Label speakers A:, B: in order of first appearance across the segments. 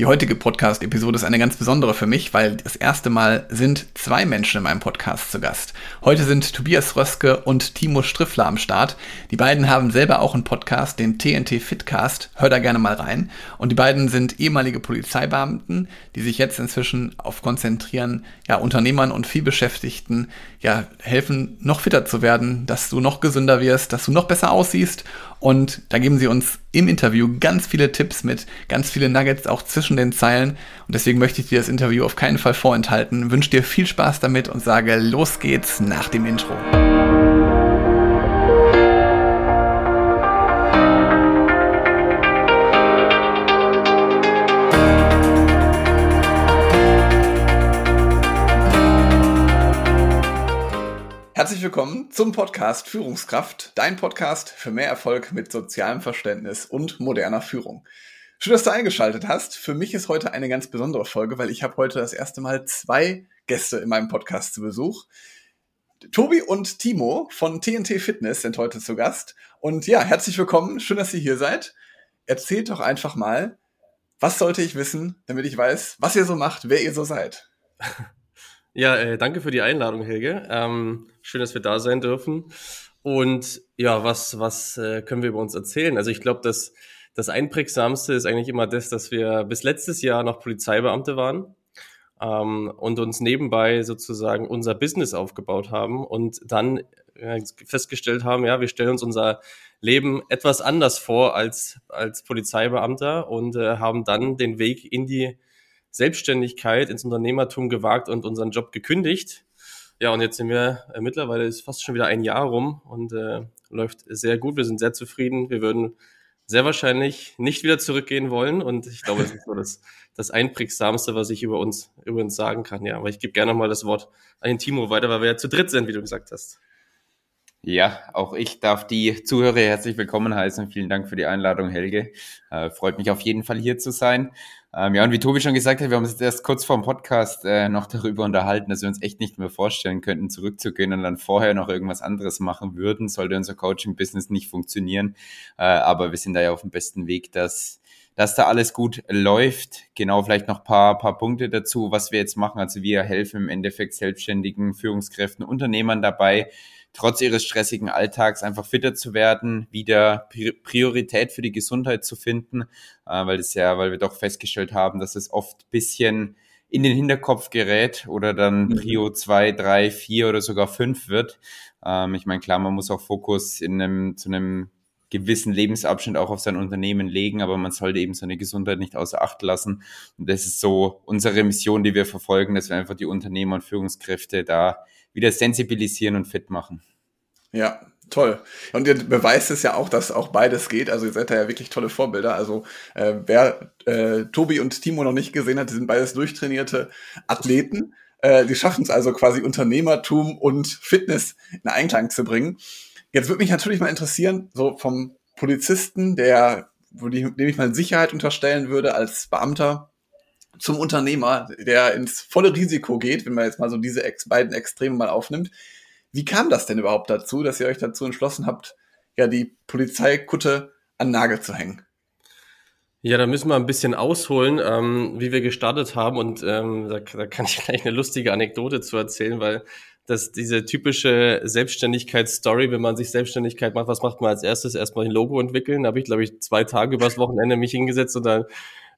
A: Die heutige Podcast-Episode ist eine ganz besondere für mich, weil das erste Mal sind zwei Menschen in meinem Podcast zu Gast. Heute sind Tobias Röske und Timo Striffler am Start. Die beiden haben selber auch einen Podcast, den TNT Fitcast. Hör da gerne mal rein. Und die beiden sind ehemalige Polizeibeamten, die sich jetzt inzwischen auf konzentrieren, ja, Unternehmern und vielbeschäftigten, ja, helfen, noch fitter zu werden, dass du noch gesünder wirst, dass du noch besser aussiehst. Und da geben sie uns im Interview ganz viele Tipps mit, ganz viele Nuggets auch zwischen den Zeilen. Und deswegen möchte ich dir das Interview auf keinen Fall vorenthalten. Wünsche dir viel Spaß damit und sage, los geht's nach dem Intro. Herzlich willkommen zum Podcast Führungskraft, dein Podcast für mehr Erfolg mit sozialem Verständnis und moderner Führung. Schön, dass du eingeschaltet hast. Für mich ist heute eine ganz besondere Folge, weil ich habe heute das erste Mal zwei Gäste in meinem Podcast zu Besuch. Tobi und Timo von TNT Fitness sind heute zu Gast. Und ja, herzlich willkommen. Schön, dass ihr hier seid. Erzählt doch einfach mal, was sollte ich wissen, damit ich weiß, was ihr so macht, wer ihr so seid.
B: Ja, äh, danke für die Einladung, Helge. Ähm, schön, dass wir da sein dürfen. Und ja, was, was äh, können wir über uns erzählen? Also ich glaube, das, das Einprägsamste ist eigentlich immer das, dass wir bis letztes Jahr noch Polizeibeamte waren ähm, und uns nebenbei sozusagen unser Business aufgebaut haben und dann äh, festgestellt haben, ja, wir stellen uns unser Leben etwas anders vor als, als Polizeibeamter und äh, haben dann den Weg in die Selbstständigkeit, ins Unternehmertum gewagt und unseren Job gekündigt. Ja, und jetzt sind wir äh, mittlerweile ist fast schon wieder ein Jahr rum und äh, läuft sehr gut. Wir sind sehr zufrieden. Wir würden sehr wahrscheinlich nicht wieder zurückgehen wollen. Und ich glaube, das ist so das, das Einprägsamste, was ich über uns, über uns sagen kann. Ja, aber ich gebe gerne mal das Wort an den Timo weiter, weil wir ja zu dritt sind, wie du gesagt hast.
C: Ja, auch ich darf die Zuhörer herzlich willkommen heißen. Vielen Dank für die Einladung, Helge. Äh, freut mich auf jeden Fall hier zu sein. Ähm, ja, und wie Tobi schon gesagt hat, wir haben uns erst kurz vor dem Podcast äh, noch darüber unterhalten, dass wir uns echt nicht mehr vorstellen könnten, zurückzugehen und dann vorher noch irgendwas anderes machen würden, sollte unser Coaching-Business nicht funktionieren. Äh, aber wir sind da ja auf dem besten Weg, dass, dass da alles gut läuft. Genau, vielleicht noch paar, paar Punkte dazu, was wir jetzt machen. Also wir helfen im Endeffekt selbstständigen Führungskräften, Unternehmern dabei, trotz ihres stressigen Alltags einfach fitter zu werden, wieder Priorität für die Gesundheit zu finden, äh, weil das ja, weil wir doch festgestellt haben, dass es oft bisschen in den Hinterkopf gerät oder dann mhm. Prio 2, 3, 4 oder sogar 5 wird. Ähm, ich meine, klar, man muss auch Fokus in einem, zu einem gewissen Lebensabschnitt auch auf sein Unternehmen legen, aber man sollte eben seine Gesundheit nicht außer Acht lassen. Und das ist so unsere Mission, die wir verfolgen, dass wir einfach die Unternehmer und Führungskräfte da wieder sensibilisieren und fit machen.
A: Ja, toll. Und ihr beweist es ja auch, dass auch beides geht. Also ihr seid da ja wirklich tolle Vorbilder. Also äh, wer äh, Tobi und Timo noch nicht gesehen hat, die sind beides durchtrainierte Athleten. Äh, die schaffen es also quasi Unternehmertum und Fitness in Einklang zu bringen. Jetzt würde mich natürlich mal interessieren, so vom Polizisten, der, dem ich mal Sicherheit unterstellen würde als Beamter, zum Unternehmer, der ins volle Risiko geht, wenn man jetzt mal so diese beiden Extreme mal aufnimmt. Wie kam das denn überhaupt dazu, dass ihr euch dazu entschlossen habt, ja, die Polizeikutte an Nagel zu hängen?
B: Ja, da müssen wir ein bisschen ausholen, ähm, wie wir gestartet haben. Und ähm, da, da kann ich gleich eine lustige Anekdote zu erzählen, weil das diese typische Selbstständigkeitsstory, wenn man sich Selbstständigkeit macht, was macht man als erstes? Erstmal ein Logo entwickeln. Da habe ich, glaube ich, zwei Tage übers Wochenende mich hingesetzt und dann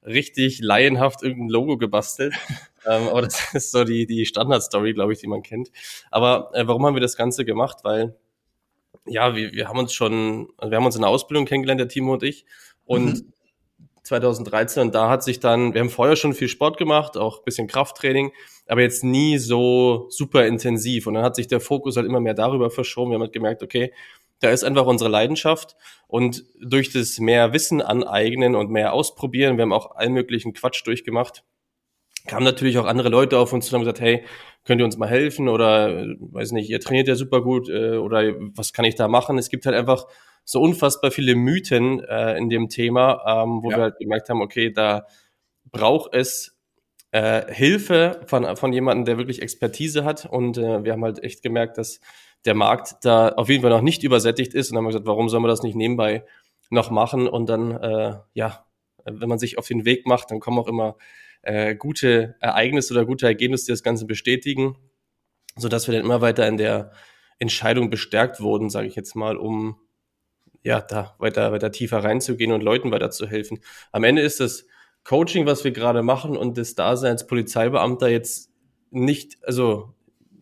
B: richtig laienhaft irgendein Logo gebastelt. ähm, aber das ist so die, die Standardstory, glaube ich, die man kennt. Aber äh, warum haben wir das Ganze gemacht? Weil, ja, wir, wir haben uns schon, also wir haben uns in der Ausbildung kennengelernt, der Timo und ich. Und mhm. 2013 und da hat sich dann, wir haben vorher schon viel Sport gemacht, auch bisschen Krafttraining, aber jetzt nie so super intensiv. Und dann hat sich der Fokus halt immer mehr darüber verschoben. Wir haben halt gemerkt, okay, da ist einfach unsere Leidenschaft und durch das mehr Wissen aneignen und mehr ausprobieren, wir haben auch allen möglichen Quatsch durchgemacht, kamen natürlich auch andere Leute auf uns zu und haben gesagt, hey, könnt ihr uns mal helfen oder weiß nicht, ihr trainiert ja super gut äh, oder was kann ich da machen? Es gibt halt einfach so unfassbar viele Mythen äh, in dem Thema, ähm, wo ja. wir halt gemerkt haben, okay, da braucht es äh, Hilfe von, von jemandem, der wirklich Expertise hat und äh, wir haben halt echt gemerkt, dass der Markt da auf jeden Fall noch nicht übersättigt ist. Und dann haben wir gesagt, warum soll man das nicht nebenbei noch machen? Und dann, äh, ja, wenn man sich auf den Weg macht, dann kommen auch immer äh, gute Ereignisse oder gute Ergebnisse, die das Ganze bestätigen, so dass wir dann immer weiter in der Entscheidung bestärkt wurden, sage ich jetzt mal, um ja da weiter weiter tiefer reinzugehen und Leuten weiter zu helfen. Am Ende ist das Coaching, was wir gerade machen und das Dasein als Polizeibeamter jetzt nicht, also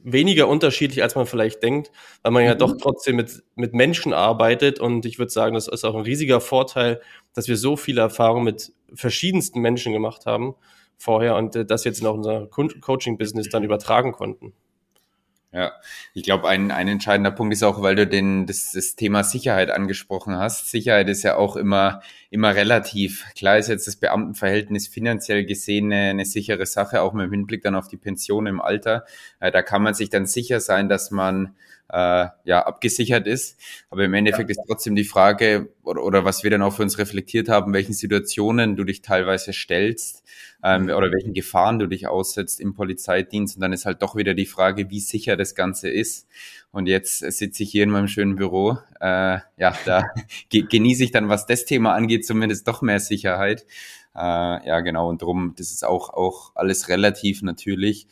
B: weniger unterschiedlich, als man vielleicht denkt, weil man ja mhm. doch trotzdem mit, mit Menschen arbeitet. Und ich würde sagen, das ist auch ein riesiger Vorteil, dass wir so viele Erfahrungen mit verschiedensten Menschen gemacht haben vorher und äh, das jetzt in unser Coaching-Business dann übertragen konnten.
C: Ja, ich glaube, ein, ein entscheidender Punkt ist auch, weil du den, das, das Thema Sicherheit angesprochen hast. Sicherheit ist ja auch immer, immer relativ. Klar ist jetzt das Beamtenverhältnis finanziell gesehen eine, eine sichere Sache, auch mit Hinblick dann auf die Pension im Alter. Äh, da kann man sich dann sicher sein, dass man äh, ja abgesichert ist. Aber im Endeffekt ja. ist trotzdem die Frage, oder, oder was wir dann auch für uns reflektiert haben, welchen Situationen du dich teilweise stellst ähm, mhm. oder welchen Gefahren du dich aussetzt im Polizeidienst. Und dann ist halt doch wieder die Frage, wie sicher das Ganze ist. Und jetzt sitze ich hier in meinem schönen Büro. Äh, ja, da genieße ich dann, was das Thema angeht, zumindest doch mehr Sicherheit. Äh, ja, genau. Und drum, das ist auch, auch alles relativ natürlich.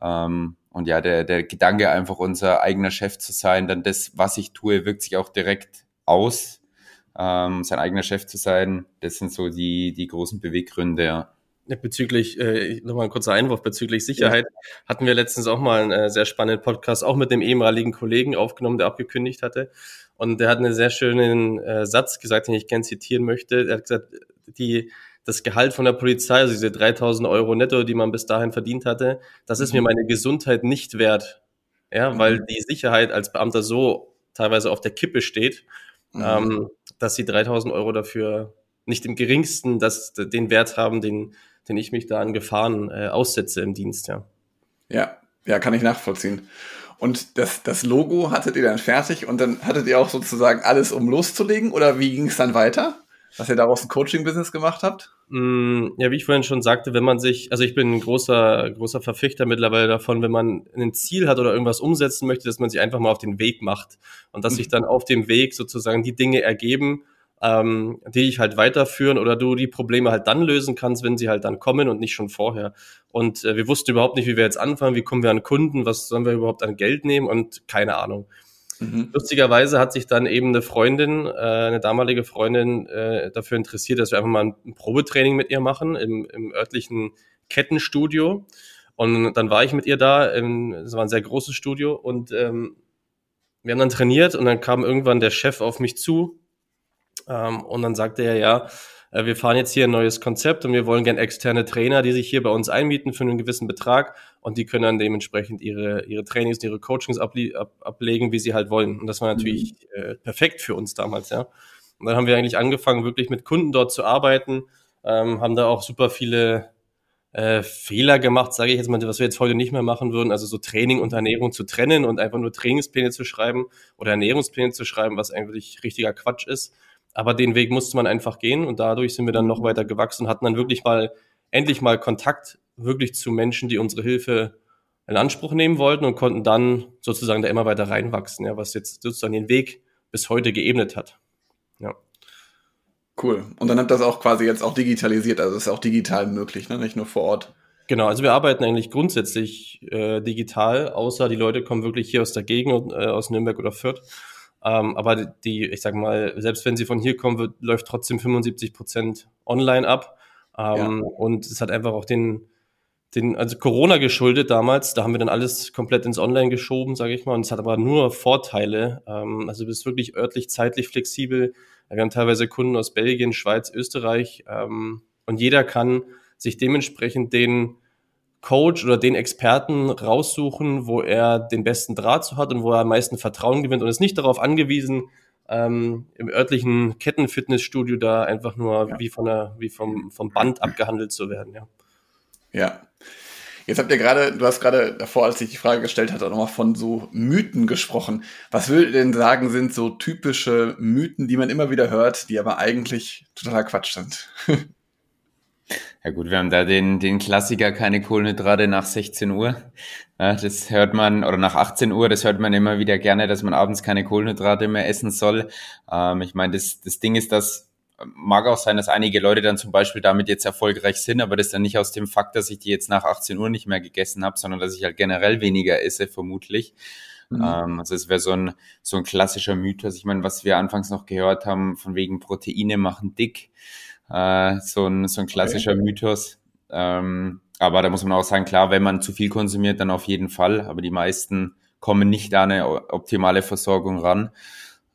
C: Ähm, und ja, der, der Gedanke, einfach unser eigener Chef zu sein, dann das, was ich tue, wirkt sich auch direkt aus. Ähm, sein eigener Chef zu sein, das sind so die, die großen Beweggründe, ja.
B: Bezüglich, äh, nochmal ein kurzer Einwurf, bezüglich Sicherheit ja. hatten wir letztens auch mal einen äh, sehr spannenden Podcast, auch mit dem ehemaligen Kollegen aufgenommen, der abgekündigt hatte. Und der hat einen sehr schönen äh, Satz gesagt, den ich gern zitieren möchte. Er hat gesagt, die, das Gehalt von der Polizei, also diese 3000 Euro netto, die man bis dahin verdient hatte, das ist mir mhm. meine Gesundheit nicht wert. Ja, mhm. weil die Sicherheit als Beamter so teilweise auf der Kippe steht, mhm. ähm, dass sie 3000 Euro dafür nicht im geringsten das, den Wert haben, den, den ich mich da an Gefahren äh, aussetze im Dienst, ja.
A: Ja, ja, kann ich nachvollziehen. Und das, das Logo hattet ihr dann fertig und dann hattet ihr auch sozusagen alles, um loszulegen oder wie ging es dann weiter? Dass ihr daraus ein Coaching-Business gemacht habt?
B: Mm, ja, wie ich vorhin schon sagte, wenn man sich, also ich bin ein großer, großer Verfechter mittlerweile davon, wenn man ein Ziel hat oder irgendwas umsetzen möchte, dass man sich einfach mal auf den Weg macht und dass mhm. sich dann auf dem Weg sozusagen die Dinge ergeben, ähm, die dich halt weiterführen oder du die Probleme halt dann lösen kannst, wenn sie halt dann kommen und nicht schon vorher. Und äh, wir wussten überhaupt nicht, wie wir jetzt anfangen, wie kommen wir an Kunden, was sollen wir überhaupt an Geld nehmen und keine Ahnung. Mhm. Lustigerweise hat sich dann eben eine Freundin, äh, eine damalige Freundin, äh, dafür interessiert, dass wir einfach mal ein Probetraining mit ihr machen im, im örtlichen Kettenstudio. Und dann war ich mit ihr da, es war ein sehr großes Studio und ähm, wir haben dann trainiert und dann kam irgendwann der Chef auf mich zu ähm, und dann sagte er, ja, äh, wir fahren jetzt hier ein neues Konzept und wir wollen gern externe Trainer, die sich hier bei uns einmieten für einen gewissen Betrag und die können dann dementsprechend ihre, ihre Trainings, ihre Coachings able ab, ablegen, wie sie halt wollen. Und das war natürlich mhm. äh, perfekt für uns damals, ja. Und dann haben wir eigentlich angefangen, wirklich mit Kunden dort zu arbeiten, ähm, haben da auch super viele äh, Fehler gemacht, sage ich jetzt mal, was wir jetzt heute nicht mehr machen würden, also so Training und Ernährung zu trennen und einfach nur Trainingspläne zu schreiben oder Ernährungspläne zu schreiben, was eigentlich richtiger Quatsch ist. Aber den Weg musste man einfach gehen und dadurch sind wir dann noch weiter gewachsen und hatten dann wirklich mal, endlich mal Kontakt wirklich zu Menschen, die unsere Hilfe in Anspruch nehmen wollten und konnten dann sozusagen da immer weiter reinwachsen, ja, was jetzt sozusagen den Weg bis heute geebnet hat. Ja.
A: Cool. Und dann habt ihr das auch quasi jetzt auch digitalisiert, also ist auch digital möglich, ne? nicht nur vor Ort.
B: Genau, also wir arbeiten eigentlich grundsätzlich äh, digital, außer die Leute kommen wirklich hier aus der Gegend, äh, aus Nürnberg oder Fürth ähm, aber die, ich sag mal, selbst wenn sie von hier kommen, wird, läuft trotzdem 75 Prozent online ab. Ähm, ja. Und es hat einfach auch den, den, also Corona geschuldet damals, da haben wir dann alles komplett ins Online geschoben, sage ich mal. Und es hat aber nur Vorteile. Ähm, also du bist wirklich örtlich, zeitlich flexibel. Wir haben teilweise Kunden aus Belgien, Schweiz, Österreich. Ähm, und jeder kann sich dementsprechend den Coach oder den Experten raussuchen, wo er den besten Draht zu hat und wo er am meisten Vertrauen gewinnt und ist nicht darauf angewiesen, ähm, im örtlichen Kettenfitnessstudio da einfach nur ja. wie von der, wie vom, vom Band abgehandelt zu werden, ja.
A: Ja. Jetzt habt ihr gerade, du hast gerade davor, als ich die Frage gestellt hatte, nochmal von so Mythen gesprochen. Was würdet ihr denn sagen, sind so typische Mythen, die man immer wieder hört, die aber eigentlich totaler Quatsch sind?
C: Ja gut, wir haben da den, den Klassiker, keine Kohlenhydrate nach 16 Uhr. Das hört man, oder nach 18 Uhr, das hört man immer wieder gerne, dass man abends keine Kohlenhydrate mehr essen soll. Ähm, ich meine, das, das Ding ist, dass mag auch sein, dass einige Leute dann zum Beispiel damit jetzt erfolgreich sind, aber das dann nicht aus dem Fakt, dass ich die jetzt nach 18 Uhr nicht mehr gegessen habe, sondern dass ich halt generell weniger esse, vermutlich. Mhm. Ähm, also es wäre so ein, so ein klassischer Mythos. Ich meine, was wir anfangs noch gehört haben, von wegen Proteine machen dick, äh, so, ein, so ein klassischer okay. Mythos. Ähm, aber da muss man auch sagen, klar, wenn man zu viel konsumiert, dann auf jeden Fall. Aber die meisten kommen nicht an eine optimale Versorgung ran.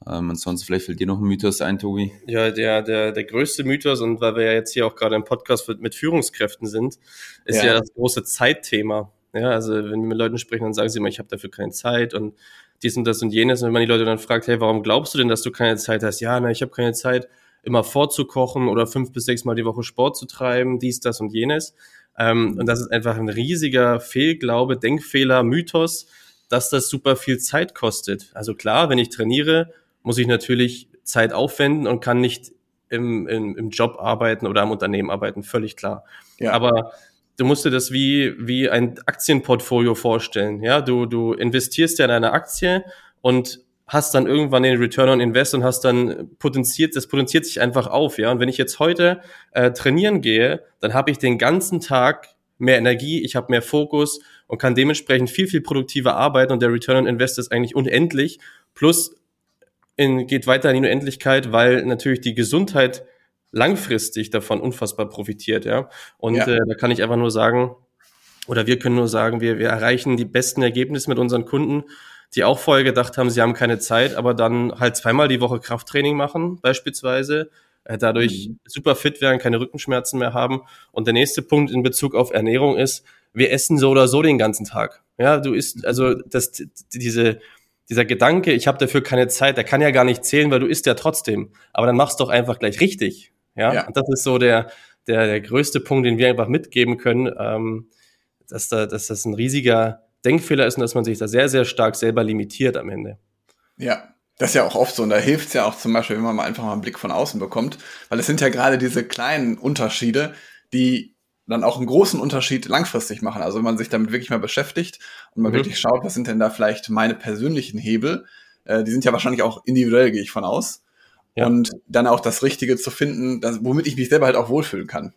C: Ähm, ansonsten vielleicht fällt dir noch ein Mythos ein, Tobi.
B: Ja, der, der, der größte Mythos, und weil wir ja jetzt hier auch gerade im Podcast mit, mit Führungskräften sind, ist ja. ja das große Zeitthema. Ja, also wenn wir mit Leuten sprechen, dann sagen sie immer, ich habe dafür keine Zeit und dies und das und jenes. Und wenn man die Leute dann fragt, hey, warum glaubst du denn, dass du keine Zeit hast? Ja, na, ich habe keine Zeit, immer vorzukochen oder fünf bis sechs Mal die Woche Sport zu treiben, dies, das und jenes. Ähm, und das ist einfach ein riesiger Fehlglaube, Denkfehler, Mythos, dass das super viel Zeit kostet. Also klar, wenn ich trainiere, muss ich natürlich Zeit aufwenden und kann nicht im, im, im Job arbeiten oder am Unternehmen arbeiten, völlig klar. Ja. Aber du musst dir das wie, wie ein Aktienportfolio vorstellen. Ja, du, du investierst ja in eine Aktie und hast dann irgendwann den Return on Invest und hast dann potenziert, das potenziert sich einfach auf, ja. Und wenn ich jetzt heute äh, trainieren gehe, dann habe ich den ganzen Tag mehr Energie, ich habe mehr Fokus und kann dementsprechend viel, viel produktiver arbeiten und der Return on Invest ist eigentlich unendlich. Plus in, geht weiter in die Unendlichkeit, weil natürlich die Gesundheit langfristig davon unfassbar profitiert, ja. Und ja. Äh, da kann ich einfach nur sagen, oder wir können nur sagen, wir, wir erreichen die besten Ergebnisse mit unseren Kunden, die auch vorher gedacht haben, sie haben keine Zeit, aber dann halt zweimal die Woche Krafttraining machen, beispielsweise, äh, dadurch mhm. super fit werden, keine Rückenschmerzen mehr haben. Und der nächste Punkt in Bezug auf Ernährung ist, wir essen so oder so den ganzen Tag. Ja, du isst, also das, diese, dieser Gedanke, ich habe dafür keine Zeit, der kann ja gar nicht zählen, weil du isst ja trotzdem. Aber dann machst doch einfach gleich richtig. Ja, ja. und das ist so der, der, der größte Punkt, den wir einfach mitgeben können, ähm, dass, da, dass das ein riesiger Denkfehler ist und dass man sich da sehr, sehr stark selber limitiert am Ende.
A: Ja, das ist ja auch oft so und da hilft es ja auch zum Beispiel, wenn man mal einfach mal einen Blick von außen bekommt, weil es sind ja gerade diese kleinen Unterschiede, die dann auch einen großen Unterschied langfristig machen. Also wenn man sich damit wirklich mal beschäftigt und man mhm. wirklich schaut, was sind denn da vielleicht meine persönlichen Hebel, äh, die sind ja wahrscheinlich auch individuell, gehe ich von aus. Ja. Und dann auch das Richtige zu finden, das, womit ich mich selber halt auch wohlfühlen kann.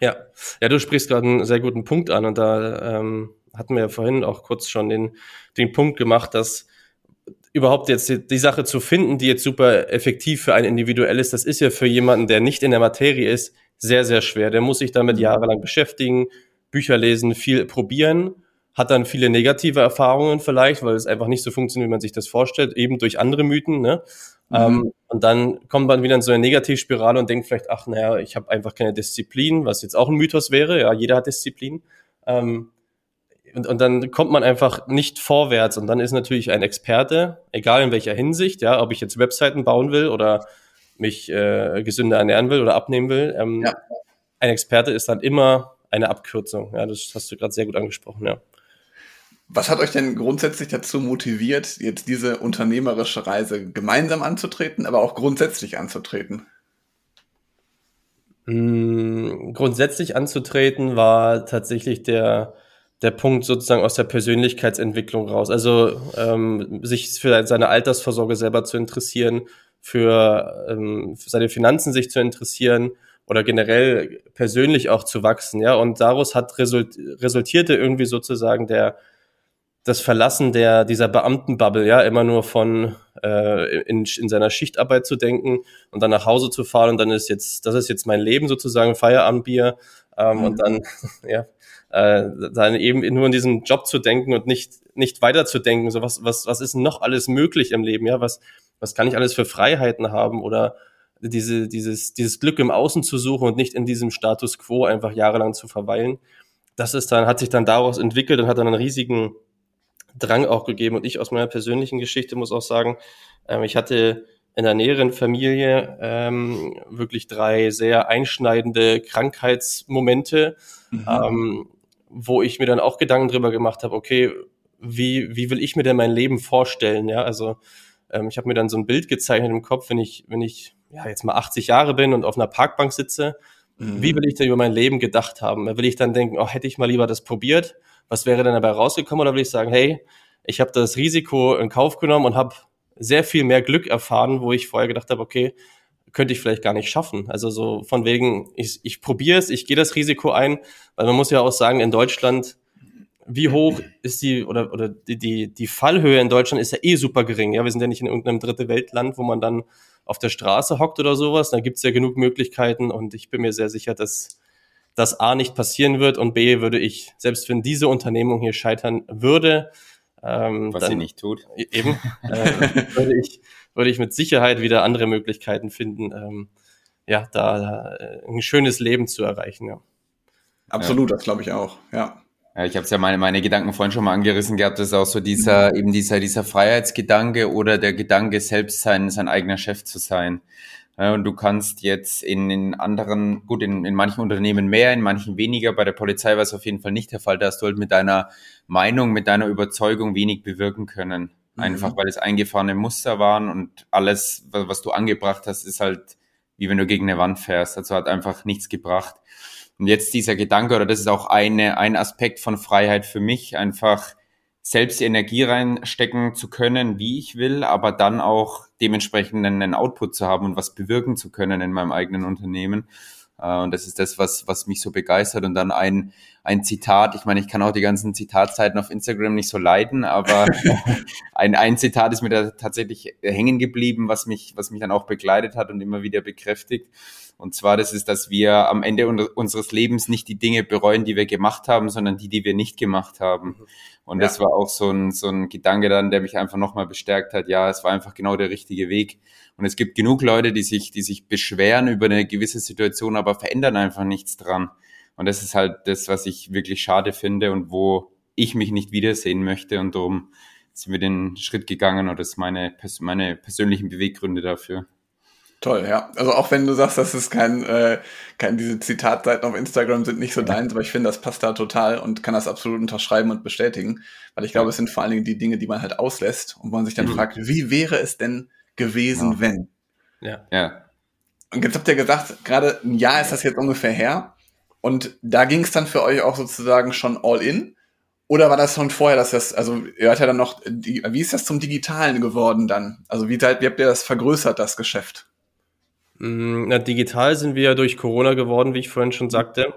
B: Ja, ja, du sprichst gerade einen sehr guten Punkt an und da ähm, hatten wir ja vorhin auch kurz schon den, den Punkt gemacht, dass überhaupt jetzt die, die Sache zu finden, die jetzt super effektiv für ein individuell ist, das ist ja für jemanden, der nicht in der Materie ist, sehr, sehr schwer. Der muss sich damit mhm. jahrelang beschäftigen, Bücher lesen, viel probieren, hat dann viele negative Erfahrungen vielleicht, weil es einfach nicht so funktioniert, wie man sich das vorstellt, eben durch andere Mythen. Ne? Mhm. Ähm, und dann kommt man wieder in so eine Negativspirale und denkt vielleicht, ach naja, ich habe einfach keine Disziplin, was jetzt auch ein Mythos wäre. Ja, jeder hat Disziplin. Ähm, und, und dann kommt man einfach nicht vorwärts. Und dann ist natürlich ein Experte, egal in welcher Hinsicht, ja, ob ich jetzt Webseiten bauen will oder mich äh, gesünder ernähren will oder abnehmen will, ähm, ja. ein Experte ist dann immer eine Abkürzung. Ja, das hast du gerade sehr gut angesprochen, ja.
A: Was hat euch denn grundsätzlich dazu motiviert, jetzt diese unternehmerische Reise gemeinsam anzutreten, aber auch grundsätzlich anzutreten?
B: Mmh, grundsätzlich anzutreten war tatsächlich der der Punkt sozusagen aus der Persönlichkeitsentwicklung raus. Also ähm, sich für seine Altersvorsorge selber zu interessieren, für, ähm, für seine Finanzen sich zu interessieren oder generell persönlich auch zu wachsen, ja. Und daraus hat result resultierte irgendwie sozusagen der das Verlassen der dieser Beamtenbubble, ja, immer nur von äh, in, in seiner Schichtarbeit zu denken und dann nach Hause zu fahren und dann ist jetzt das ist jetzt mein Leben sozusagen Feierabendbier ähm, mhm. und dann ja äh, dann eben nur in diesem Job zu denken und nicht nicht weiter zu denken, so was was was ist noch alles möglich im Leben, ja, was was kann ich alles für Freiheiten haben oder diese dieses dieses Glück im Außen zu suchen und nicht in diesem Status quo einfach jahrelang zu verweilen. Das ist dann hat sich dann daraus entwickelt und hat dann einen riesigen Drang auch gegeben und ich aus meiner persönlichen Geschichte muss auch sagen, ähm, ich hatte in der näheren Familie ähm, wirklich drei sehr einschneidende Krankheitsmomente, mhm. ähm, wo ich mir dann auch Gedanken drüber gemacht habe, okay, wie, wie will ich mir denn mein Leben vorstellen? Ja, also ähm, ich habe mir dann so ein Bild gezeichnet im Kopf, wenn ich, wenn ich ja jetzt mal 80 Jahre bin und auf einer Parkbank sitze, mhm. wie will ich denn über mein Leben gedacht haben? Will ich dann denken, oh, hätte ich mal lieber das probiert? Was wäre denn dabei rausgekommen? Oder will ich sagen, hey, ich habe das Risiko in Kauf genommen und habe sehr viel mehr Glück erfahren, wo ich vorher gedacht habe, okay, könnte ich vielleicht gar nicht schaffen. Also so von wegen, ich, ich probiere es, ich gehe das Risiko ein, weil man muss ja auch sagen, in Deutschland, wie hoch ist die oder oder die, die, die Fallhöhe in Deutschland ist ja eh super gering. Ja, wir sind ja nicht in irgendeinem dritte Weltland, wo man dann auf der Straße hockt oder sowas. Da gibt's ja genug Möglichkeiten und ich bin mir sehr sicher, dass das A nicht passieren wird und B würde ich, selbst wenn diese Unternehmung hier scheitern würde,
C: ähm, was dann, sie nicht tut,
B: eben, äh, würde ich würde ich mit Sicherheit wieder andere Möglichkeiten finden, ähm, ja, da, da äh, ein schönes Leben zu erreichen. Ja.
A: Absolut, ja. das glaube ich auch, ja.
C: Ja, ich habe es ja meine, meine Gedanken vorhin schon mal angerissen gehabt, das ist auch so dieser, mhm. eben dieser, dieser Freiheitsgedanke oder der Gedanke, selbst sein, sein eigener Chef zu sein. Ja, und du kannst jetzt in, in anderen, gut, in, in manchen Unternehmen mehr, in manchen weniger. Bei der Polizei war es auf jeden Fall nicht der Fall. Da hast du halt mit deiner Meinung, mit deiner Überzeugung wenig bewirken können. Einfach mhm. weil es eingefahrene Muster waren und alles, was du angebracht hast, ist halt wie wenn du gegen eine Wand fährst. Also hat einfach nichts gebracht. Und jetzt dieser Gedanke, oder das ist auch eine, ein Aspekt von Freiheit für mich, einfach selbst die Energie reinstecken zu können, wie ich will, aber dann auch dementsprechend einen Output zu haben und was bewirken zu können in meinem eigenen Unternehmen. Äh, und das ist das, was, was mich so begeistert. Und dann ein, ein Zitat, ich meine, ich kann auch die ganzen Zitatzeiten auf Instagram nicht so leiden, aber ein, ein Zitat ist mir da tatsächlich hängen geblieben, was mich, was mich dann auch begleitet hat und immer wieder bekräftigt. Und zwar, das ist, dass wir am Ende unseres Lebens nicht die Dinge bereuen, die wir gemacht haben, sondern die, die wir nicht gemacht haben. Mhm. Und ja. das war auch so ein, so ein Gedanke dann, der mich einfach nochmal bestärkt hat. Ja, es war einfach genau der richtige Weg. Und es gibt genug Leute, die sich, die sich beschweren über eine gewisse Situation, aber verändern einfach nichts dran. Und das ist halt das, was ich wirklich schade finde und wo ich mich nicht wiedersehen möchte. Und darum sind wir den Schritt gegangen und das ist meine, meine persönlichen Beweggründe dafür.
A: Toll, ja. Also auch wenn du sagst, dass es kein, äh, kein diese Zitatseiten auf Instagram sind nicht so deins, aber ich finde, das passt da total und kann das absolut unterschreiben und bestätigen, weil ich glaube, es sind vor allen Dingen die Dinge, die man halt auslässt und man sich dann mhm. fragt, wie wäre es denn gewesen, ja. wenn?
B: Ja.
A: ja. Und jetzt habt ihr gesagt, gerade ein Jahr ist das jetzt ungefähr her und da ging es dann für euch auch sozusagen schon all in. Oder war das schon vorher, dass das, also ihr hat ja dann noch, die, wie ist das zum Digitalen geworden dann? Also wie, wie habt ihr das vergrößert, das Geschäft?
B: Mm, na, digital sind wir ja durch Corona geworden, wie ich vorhin schon sagte.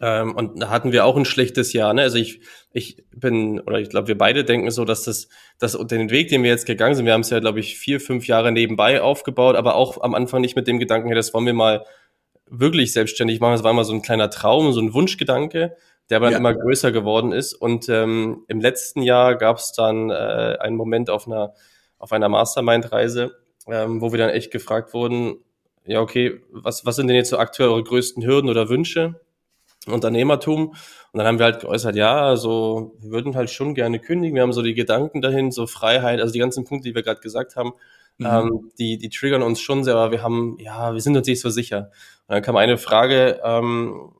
B: Ähm, und da hatten wir auch ein schlechtes Jahr. Ne? Also ich, ich bin, oder ich glaube, wir beide denken so, dass das, dass den Weg, den wir jetzt gegangen sind, wir haben es ja, glaube ich, vier, fünf Jahre nebenbei aufgebaut, aber auch am Anfang nicht mit dem Gedanken, hey, das wollen wir mal wirklich selbstständig machen. Das war immer so ein kleiner Traum, so ein Wunschgedanke, der aber ja. immer größer geworden ist. Und ähm, im letzten Jahr gab es dann äh, einen Moment auf einer, auf einer Mastermind-Reise, ähm, wo wir dann echt gefragt wurden, ja, okay, was, was sind denn jetzt so aktuell eure größten Hürden oder Wünsche? Unternehmertum. Und dann haben wir halt geäußert, ja, also wir würden halt schon gerne kündigen. Wir haben so die Gedanken dahin, so Freiheit, also die ganzen Punkte, die wir gerade gesagt haben, mhm. ähm, die, die triggern uns schon sehr, aber wir haben, ja, wir sind uns nicht so sicher. Und dann kam eine Frage, ähm,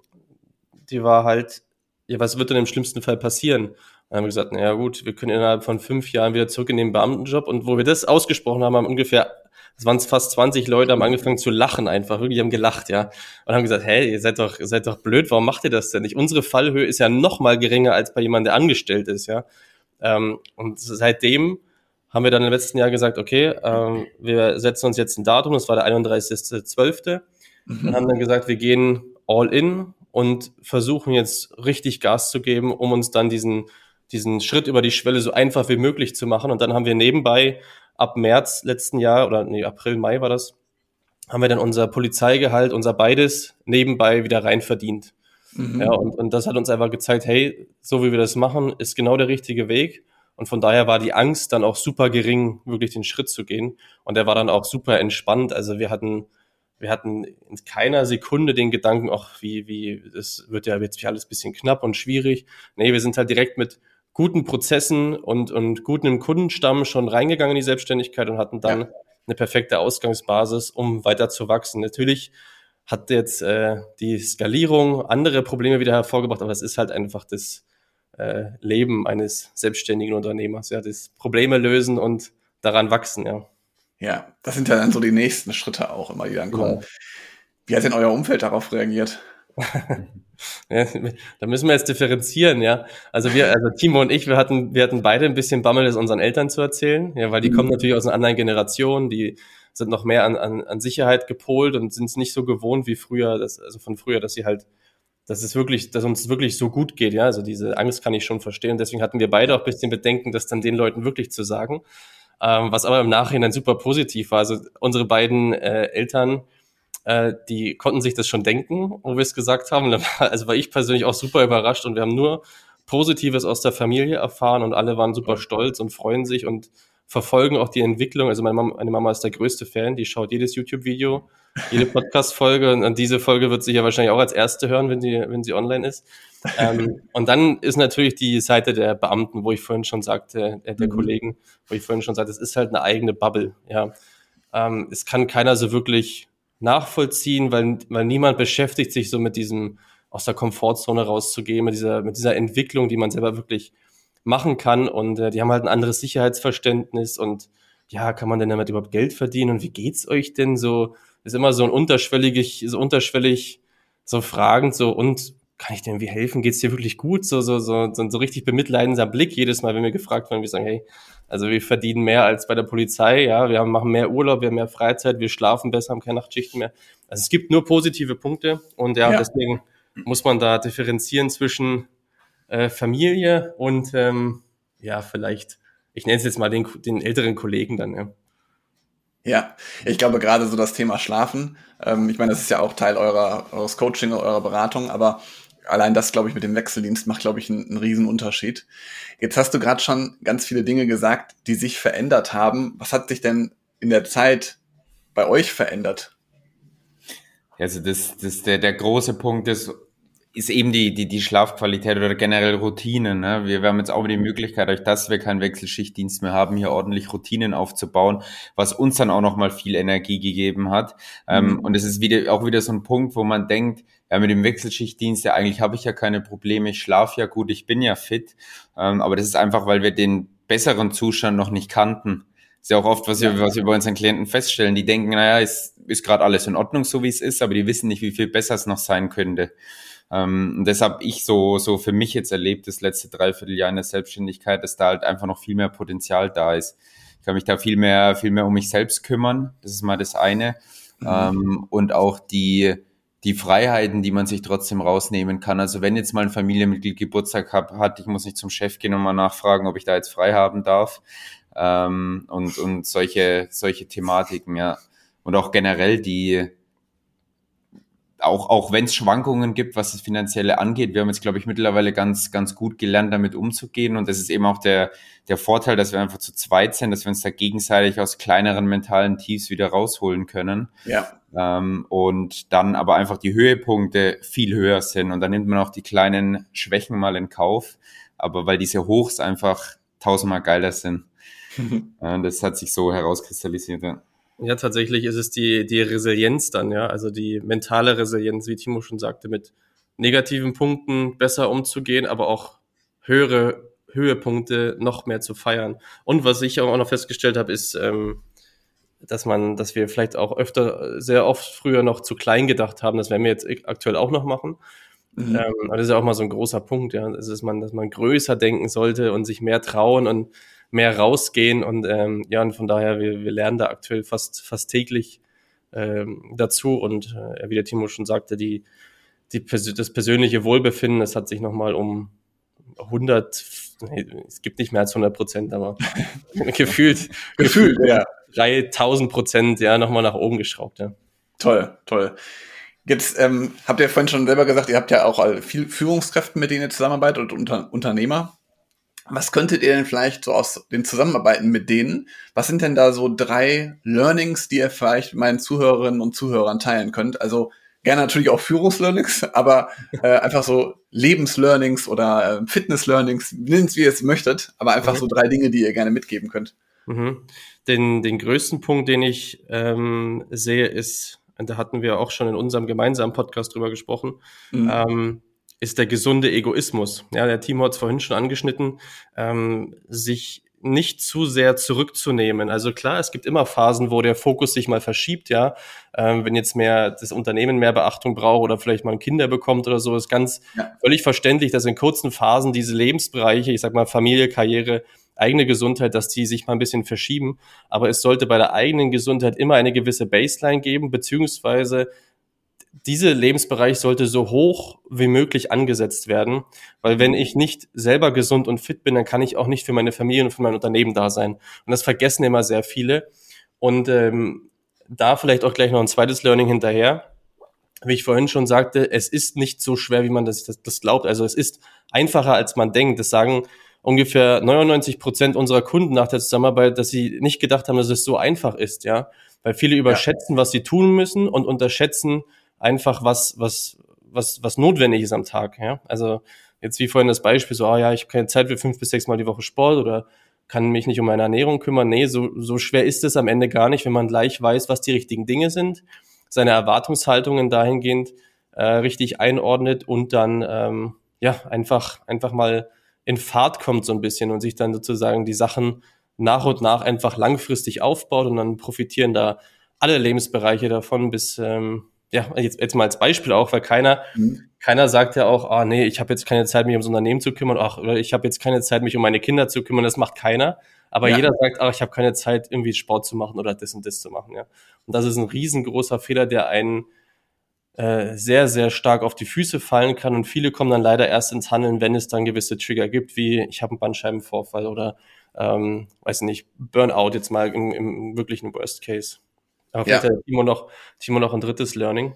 B: die war halt, ja, was wird denn im schlimmsten Fall passieren? Dann haben wir gesagt, naja gut, wir können innerhalb von fünf Jahren wieder zurück in den Beamtenjob. Und wo wir das ausgesprochen haben, haben ungefähr, es waren fast 20 Leute, haben angefangen zu lachen einfach, wirklich haben gelacht, ja. Und haben gesagt, hey, ihr seid doch, ihr seid doch blöd, warum macht ihr das denn nicht? Unsere Fallhöhe ist ja noch mal geringer als bei jemandem, der angestellt ist, ja. Ähm, und seitdem haben wir dann im letzten Jahr gesagt, okay, ähm, wir setzen uns jetzt ein Datum, das war der 31.12. Mhm. Und haben dann gesagt, wir gehen all in und versuchen jetzt richtig Gas zu geben, um uns dann diesen diesen Schritt über die Schwelle so einfach wie möglich zu machen. Und dann haben wir nebenbei ab März letzten Jahr oder nee, April, Mai war das, haben wir dann unser Polizeigehalt, unser beides nebenbei wieder rein verdient. Mhm. Ja, und, und das hat uns einfach gezeigt, hey, so wie wir das machen, ist genau der richtige Weg. Und von daher war die Angst dann auch super gering, wirklich den Schritt zu gehen. Und der war dann auch super entspannt. Also wir hatten, wir hatten in keiner Sekunde den Gedanken, ach, wie, wie, das wird ja jetzt alles bisschen knapp und schwierig. Nee, wir sind halt direkt mit guten Prozessen und, und guten Kundenstamm schon reingegangen in die Selbstständigkeit und hatten dann ja. eine perfekte Ausgangsbasis, um weiter zu wachsen. Natürlich hat jetzt äh, die Skalierung andere Probleme wieder hervorgebracht, aber es ist halt einfach das äh, Leben eines selbstständigen Unternehmers, ja, das Probleme lösen und daran wachsen, ja.
A: Ja, das sind ja dann so die nächsten Schritte auch immer, die dann kommen. Ja. Wie hat denn euer Umfeld darauf reagiert?
B: Ja, da müssen wir jetzt differenzieren, ja. Also wir, also Timo und ich, wir hatten, wir hatten beide ein bisschen Bammel, das unseren Eltern zu erzählen, ja, weil die mhm. kommen natürlich aus einer anderen Generation, die sind noch mehr an, an, an Sicherheit gepolt und sind es nicht so gewohnt wie früher, dass, also von früher, dass sie halt, dass es wirklich, dass uns wirklich so gut geht, ja. Also diese Angst kann ich schon verstehen. Deswegen hatten wir beide auch ein bisschen Bedenken, das dann den Leuten wirklich zu sagen. Ähm, was aber im Nachhinein super positiv war. Also unsere beiden äh, Eltern, äh, die konnten sich das schon denken, wo wir es gesagt haben. Also war ich persönlich auch super überrascht und wir haben nur Positives aus der Familie erfahren und alle waren super stolz und freuen sich und verfolgen auch die Entwicklung. Also meine Mama, meine Mama ist der größte Fan, die schaut jedes YouTube-Video, jede Podcast-Folge und diese Folge wird sie ja wahrscheinlich auch als erste hören, wenn sie, wenn sie online ist. ähm, und dann ist natürlich die Seite der Beamten, wo ich vorhin schon sagte, äh, der mhm. Kollegen, wo ich vorhin schon sagte, es ist halt eine eigene Bubble. Ja, ähm, es kann keiner so wirklich nachvollziehen, weil, weil niemand beschäftigt sich so mit diesem aus der Komfortzone rauszugehen, mit dieser, mit dieser Entwicklung, die man selber wirklich machen kann. Und äh, die haben halt ein anderes Sicherheitsverständnis und ja, kann man denn damit überhaupt Geld verdienen und wie geht's euch denn so? Ist immer so ein unterschwellig, so unterschwellig, so fragend, so und kann ich dir irgendwie helfen? Geht's dir wirklich gut? So, so, so, so, so richtig bemitleidender Blick jedes Mal, wenn wir gefragt werden, wir sagen, hey, also wir verdienen mehr als bei der Polizei, ja, wir haben, machen mehr Urlaub, wir haben mehr Freizeit, wir schlafen besser, haben keine Nachtschichten mehr. Also es gibt nur positive Punkte und ja, ja. deswegen muss man da differenzieren zwischen äh, Familie und ähm, ja, vielleicht, ich nenne es jetzt mal den, den älteren Kollegen dann, ja.
A: Ja, ich glaube gerade so das Thema Schlafen, ähm, ich meine, das ist ja auch Teil eurer, eures Coaching, eurer Beratung, aber allein das, glaube ich, mit dem Wechseldienst macht, glaube ich, einen, einen riesen Unterschied. Jetzt hast du gerade schon ganz viele Dinge gesagt, die sich verändert haben. Was hat sich denn in der Zeit bei euch verändert?
C: Also das, das der, der große Punkt ist, ist eben die, die, die Schlafqualität oder generell Routinen. Ne? Wir, wir haben jetzt auch die Möglichkeit, euch, dass wir keinen Wechselschichtdienst mehr haben, hier ordentlich Routinen aufzubauen, was uns dann auch nochmal viel Energie gegeben hat. Ähm, mhm. Ähm, und es ist wieder auch wieder so ein Punkt, wo man denkt, ja, mit dem Wechselschichtdienst, ja, eigentlich habe ich ja keine Probleme, ich schlafe ja gut, ich bin ja fit. Ähm, aber das ist einfach, weil wir den besseren Zustand noch nicht kannten. Das ist ja auch oft, was wir, was wir bei unseren Klienten feststellen. Die denken, naja, ist, ist gerade alles in Ordnung, so wie es ist, aber die wissen nicht, wie viel besser es noch sein könnte. Ähm, und deshalb ich so, so für mich jetzt erlebt, das letzte Dreivierteljahr in der Selbstständigkeit, dass da halt einfach noch viel mehr Potenzial da ist. Ich kann mich da viel mehr, viel mehr um mich selbst kümmern. Das ist mal das eine. Mhm. Ähm, und auch die, die Freiheiten, die man sich trotzdem rausnehmen kann. Also wenn jetzt mal ein Familienmitglied Geburtstag hab, hat, ich muss nicht zum Chef gehen und mal nachfragen, ob ich da jetzt frei haben darf. Ähm, und, und solche, solche Thematiken, ja. Und auch generell die, auch, auch wenn es Schwankungen gibt, was das Finanzielle angeht, wir haben jetzt, glaube ich, mittlerweile ganz, ganz gut gelernt, damit umzugehen. Und das ist eben auch der, der Vorteil, dass wir einfach zu zweit sind, dass wir uns da gegenseitig aus kleineren mentalen Tiefs wieder rausholen können.
A: Ja.
C: Ähm, und dann aber einfach die Höhepunkte viel höher sind. Und dann nimmt man auch die kleinen Schwächen mal in Kauf. Aber weil diese Hochs einfach tausendmal geiler sind. das hat sich so herauskristallisiert. Ja.
B: Ja, tatsächlich ist es die, die Resilienz dann, ja, also die mentale Resilienz, wie Timo schon sagte, mit negativen Punkten besser umzugehen, aber auch höhere Höhepunkte noch mehr zu feiern. Und was ich auch noch festgestellt habe, ist, ähm, dass man, dass wir vielleicht auch öfter, sehr oft früher noch zu klein gedacht haben. Das werden wir jetzt aktuell auch noch machen. Mhm. Ähm, aber das ist ja auch mal so ein großer Punkt, ja. Das ist man, dass man größer denken sollte und sich mehr trauen und mehr rausgehen und ähm, ja, und von daher, wir, wir lernen da aktuell fast, fast täglich ähm, dazu und äh, wie der Timo schon sagte, die, die, das persönliche Wohlbefinden, das hat sich nochmal um 100, nee, es gibt nicht mehr als 100 Prozent, aber gefühlt, gefühlt, ja. 3000 Prozent, ja, nochmal nach oben geschraubt, ja.
A: Toll, toll. Jetzt ähm, habt ihr vorhin schon selber gesagt, ihr habt ja auch viel Führungskräfte, mit denen ihr zusammenarbeitet und Unter Unternehmer. Was könntet ihr denn vielleicht so aus den Zusammenarbeiten mit denen? Was sind denn da so drei Learnings, die ihr vielleicht mit meinen Zuhörerinnen und Zuhörern teilen könnt? Also gerne natürlich auch Führungslearnings, aber äh, einfach so Lebenslearnings oder äh, Fitnesslearnings, nennt es wie ihr es möchtet, aber einfach mhm. so drei Dinge, die ihr gerne mitgeben könnt.
B: Mhm. Den, den größten Punkt, den ich ähm, sehe, ist, und da hatten wir auch schon in unserem gemeinsamen Podcast drüber gesprochen, mhm. ähm, ist der gesunde Egoismus. Ja, der Timo hat es vorhin schon angeschnitten, ähm, sich nicht zu sehr zurückzunehmen. Also klar, es gibt immer Phasen, wo der Fokus sich mal verschiebt, ja. Ähm, wenn jetzt mehr das Unternehmen mehr Beachtung braucht oder vielleicht mal Kinder bekommt oder so, ist ganz ja. völlig verständlich, dass in kurzen Phasen diese Lebensbereiche, ich sag mal Familie, Karriere, eigene Gesundheit, dass die sich mal ein bisschen verschieben. Aber es sollte bei der eigenen Gesundheit immer eine gewisse Baseline geben, beziehungsweise dieser Lebensbereich sollte so hoch wie möglich angesetzt werden, weil wenn ich nicht selber gesund und fit bin, dann kann ich auch nicht für meine Familie und für mein Unternehmen da sein. Und das vergessen immer sehr viele. Und ähm, da vielleicht auch gleich noch ein zweites Learning hinterher. Wie ich vorhin schon sagte, es ist nicht so schwer, wie man das, das, das glaubt. Also es ist einfacher, als man denkt. Das sagen ungefähr 99 Prozent unserer Kunden nach der Zusammenarbeit, dass sie nicht gedacht haben, dass es so einfach ist, ja. Weil viele überschätzen, ja. was sie tun müssen und unterschätzen einfach, was, was, was, was notwendig ist am Tag, ja. Also jetzt wie vorhin das Beispiel, so, ah ja, ich habe keine Zeit für fünf bis sechs Mal die Woche Sport oder kann mich nicht um meine Ernährung kümmern. Nee, so, so schwer ist es am Ende gar nicht, wenn man gleich weiß, was die richtigen Dinge sind, seine Erwartungshaltungen dahingehend äh, richtig einordnet und dann ähm, ja einfach einfach mal in Fahrt kommt so ein bisschen und sich dann sozusagen die Sachen nach und nach einfach langfristig aufbaut und dann profitieren da alle Lebensbereiche davon bis ähm, ja jetzt jetzt mal als Beispiel auch, weil keiner mhm. keiner sagt ja auch, ah nee, ich habe jetzt keine Zeit mich ums Unternehmen zu kümmern, ach oder ich habe jetzt keine Zeit mich um meine Kinder zu kümmern, das macht keiner. Aber ja. jeder sagt, ach, ich habe keine Zeit, irgendwie Sport zu machen oder das und das zu machen, ja. Und das ist ein riesengroßer Fehler, der einen äh, sehr, sehr stark auf die Füße fallen kann. Und viele kommen dann leider erst ins Handeln, wenn es dann gewisse Trigger gibt, wie ich habe einen Bandscheibenvorfall oder ähm, weiß nicht, Burnout jetzt mal im, im wirklichen Worst Case. Aber vielleicht ja. hat Timo noch, Timo noch ein drittes Learning.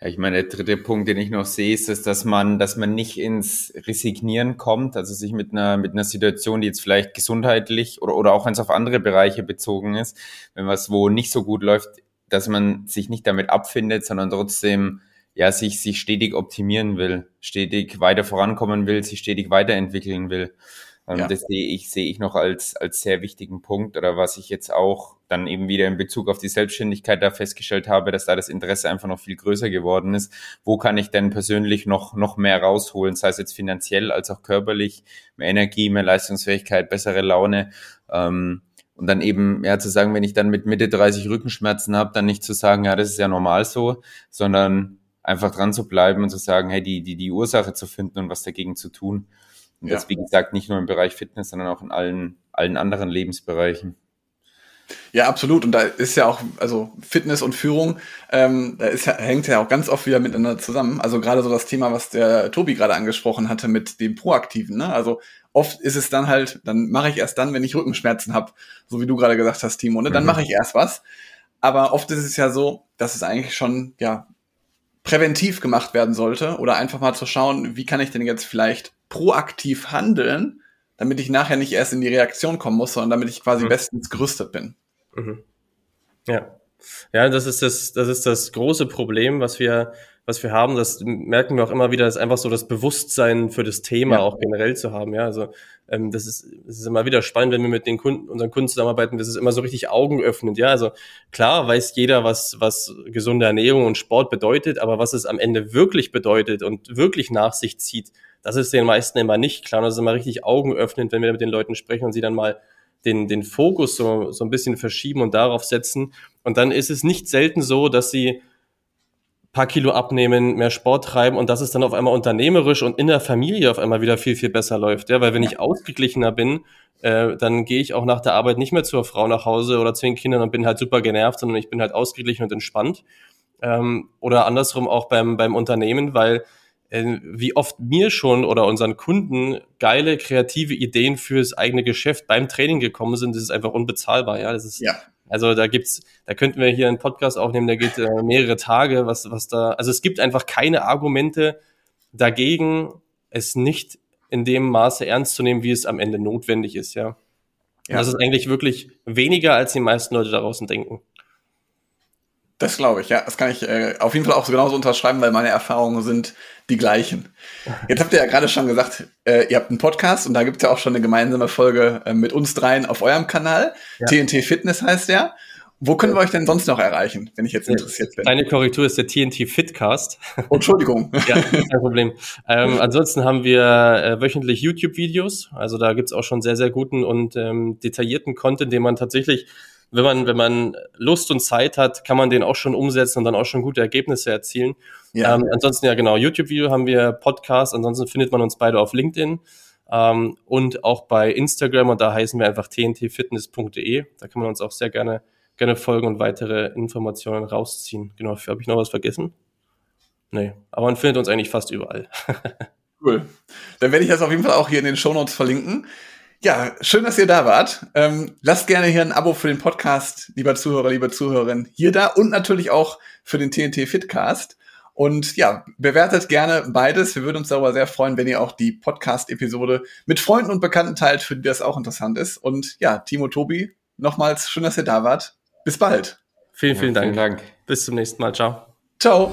C: Ja, ich meine, der dritte Punkt, den ich noch sehe, ist, ist, dass man, dass man nicht ins Resignieren kommt, also sich mit einer, mit einer Situation, die jetzt vielleicht gesundheitlich oder, oder auch wenn es auf andere Bereiche bezogen ist, wenn was wo nicht so gut läuft, dass man sich nicht damit abfindet, sondern trotzdem ja sich sich stetig optimieren will, stetig weiter vorankommen will, sich stetig weiterentwickeln will. Ähm, ja. Das sehe ich sehe ich noch als als sehr wichtigen Punkt oder was ich jetzt auch dann eben wieder in Bezug auf die Selbstständigkeit da festgestellt habe, dass da das Interesse einfach noch viel größer geworden ist. Wo kann ich denn persönlich noch noch mehr rausholen, sei es jetzt finanziell als auch körperlich, mehr Energie, mehr Leistungsfähigkeit, bessere Laune. Ähm, und dann eben, ja, zu sagen, wenn ich dann mit Mitte 30 Rückenschmerzen habe, dann nicht zu sagen, ja, das ist ja normal so, sondern einfach dran zu bleiben und zu sagen, hey, die, die, die Ursache zu finden und was dagegen zu tun. Und ja. das, wie gesagt, nicht nur im Bereich Fitness, sondern auch in allen, allen anderen Lebensbereichen.
A: Ja, absolut. Und da ist ja auch, also Fitness und Führung, ähm, da ist ja, hängt ja auch ganz oft wieder miteinander zusammen. Also gerade so das Thema, was der Tobi gerade angesprochen hatte mit dem Proaktiven. Ne? Also oft ist es dann halt, dann mache ich erst dann, wenn ich Rückenschmerzen habe, so wie du gerade gesagt hast, Timo, ne? dann mhm. mache ich erst was. Aber oft ist es ja so, dass es eigentlich schon ja präventiv gemacht werden sollte oder einfach mal zu schauen, wie kann ich denn jetzt vielleicht proaktiv handeln, damit ich nachher nicht erst in die Reaktion kommen muss, sondern damit ich quasi mhm. bestens gerüstet bin. Mhm.
B: Ja. Ja, das ist das, das ist das große Problem, was wir was wir haben, das merken wir auch immer wieder, ist einfach so das Bewusstsein für das Thema ja. auch generell zu haben. Ja, also ähm, das ist, das ist immer wieder spannend, wenn wir mit den Kunden, unseren Kunden zusammenarbeiten. Das ist immer so richtig augenöffnend. Ja, also klar weiß jeder, was was gesunde Ernährung und Sport bedeutet, aber was es am Ende wirklich bedeutet und wirklich nach sich zieht, das ist den meisten immer nicht klar. Und das ist immer richtig augenöffnend, wenn wir mit den Leuten sprechen und sie dann mal den, den Fokus so, so ein bisschen verschieben und darauf setzen. Und dann ist es nicht selten so, dass sie paar Kilo abnehmen, mehr Sport treiben und dass es dann auf einmal unternehmerisch und in der Familie auf einmal wieder viel, viel besser läuft. Ja, weil wenn ich ausgeglichener bin, äh, dann gehe ich auch nach der Arbeit nicht mehr zur Frau nach Hause oder zu den Kindern und bin halt super genervt, sondern ich bin halt ausgeglichen und entspannt. Ähm, oder andersrum auch beim, beim Unternehmen, weil äh, wie oft mir schon oder unseren Kunden geile kreative Ideen fürs eigene Geschäft beim Training gekommen sind, das ist einfach unbezahlbar. Ja, das ist ja. Also da gibt's, da könnten wir hier einen Podcast aufnehmen, der geht äh, mehrere Tage, was, was da, also es gibt einfach keine Argumente dagegen, es nicht in dem Maße ernst zu nehmen, wie es am Ende notwendig ist, ja. ja. Das ist eigentlich wirklich weniger, als die meisten Leute da draußen denken.
A: Das glaube ich, ja. Das kann ich äh, auf jeden Fall auch so genauso unterschreiben, weil meine Erfahrungen sind die gleichen. Jetzt habt ihr ja gerade schon gesagt, äh, ihr habt einen Podcast und da gibt es ja auch schon eine gemeinsame Folge äh, mit uns dreien auf eurem Kanal. Ja. TNT Fitness heißt der. Wo können wir euch denn sonst noch erreichen, wenn ich jetzt interessiert bin?
B: Eine Korrektur ist der TNT Fitcast.
A: Oh, Entschuldigung.
B: ja, kein Problem. Ähm, ansonsten haben wir äh, wöchentlich YouTube-Videos. Also da gibt's auch schon sehr, sehr guten und ähm, detaillierten Content, den man tatsächlich, wenn man, wenn man Lust und Zeit hat, kann man den auch schon umsetzen und dann auch schon gute Ergebnisse erzielen. Ja. Ähm, ansonsten ja genau, YouTube-Video haben wir Podcast, ansonsten findet man uns beide auf LinkedIn. Ähm, und auch bei Instagram und da heißen wir einfach tntfitness.de. Da kann man uns auch sehr gerne, gerne folgen und weitere Informationen rausziehen. Genau, habe ich noch was vergessen? Nee, aber man findet uns eigentlich fast überall.
A: cool. Dann werde ich das auf jeden Fall auch hier in den Show Notes verlinken. Ja, schön, dass ihr da wart. Ähm, lasst gerne hier ein Abo für den Podcast, lieber Zuhörer, liebe Zuhörerin, hier da und natürlich auch für den TNT Fitcast. Und ja, bewertet gerne beides. Wir würden uns darüber sehr freuen, wenn ihr auch die Podcast-Episode mit Freunden und Bekannten teilt, für die das auch interessant ist. Und ja, Timo, Tobi, nochmals schön, dass ihr da wart. Bis bald.
B: Vielen, vielen, ja, Dank. Dank. Bis zum nächsten Mal. Ciao.
A: Ciao.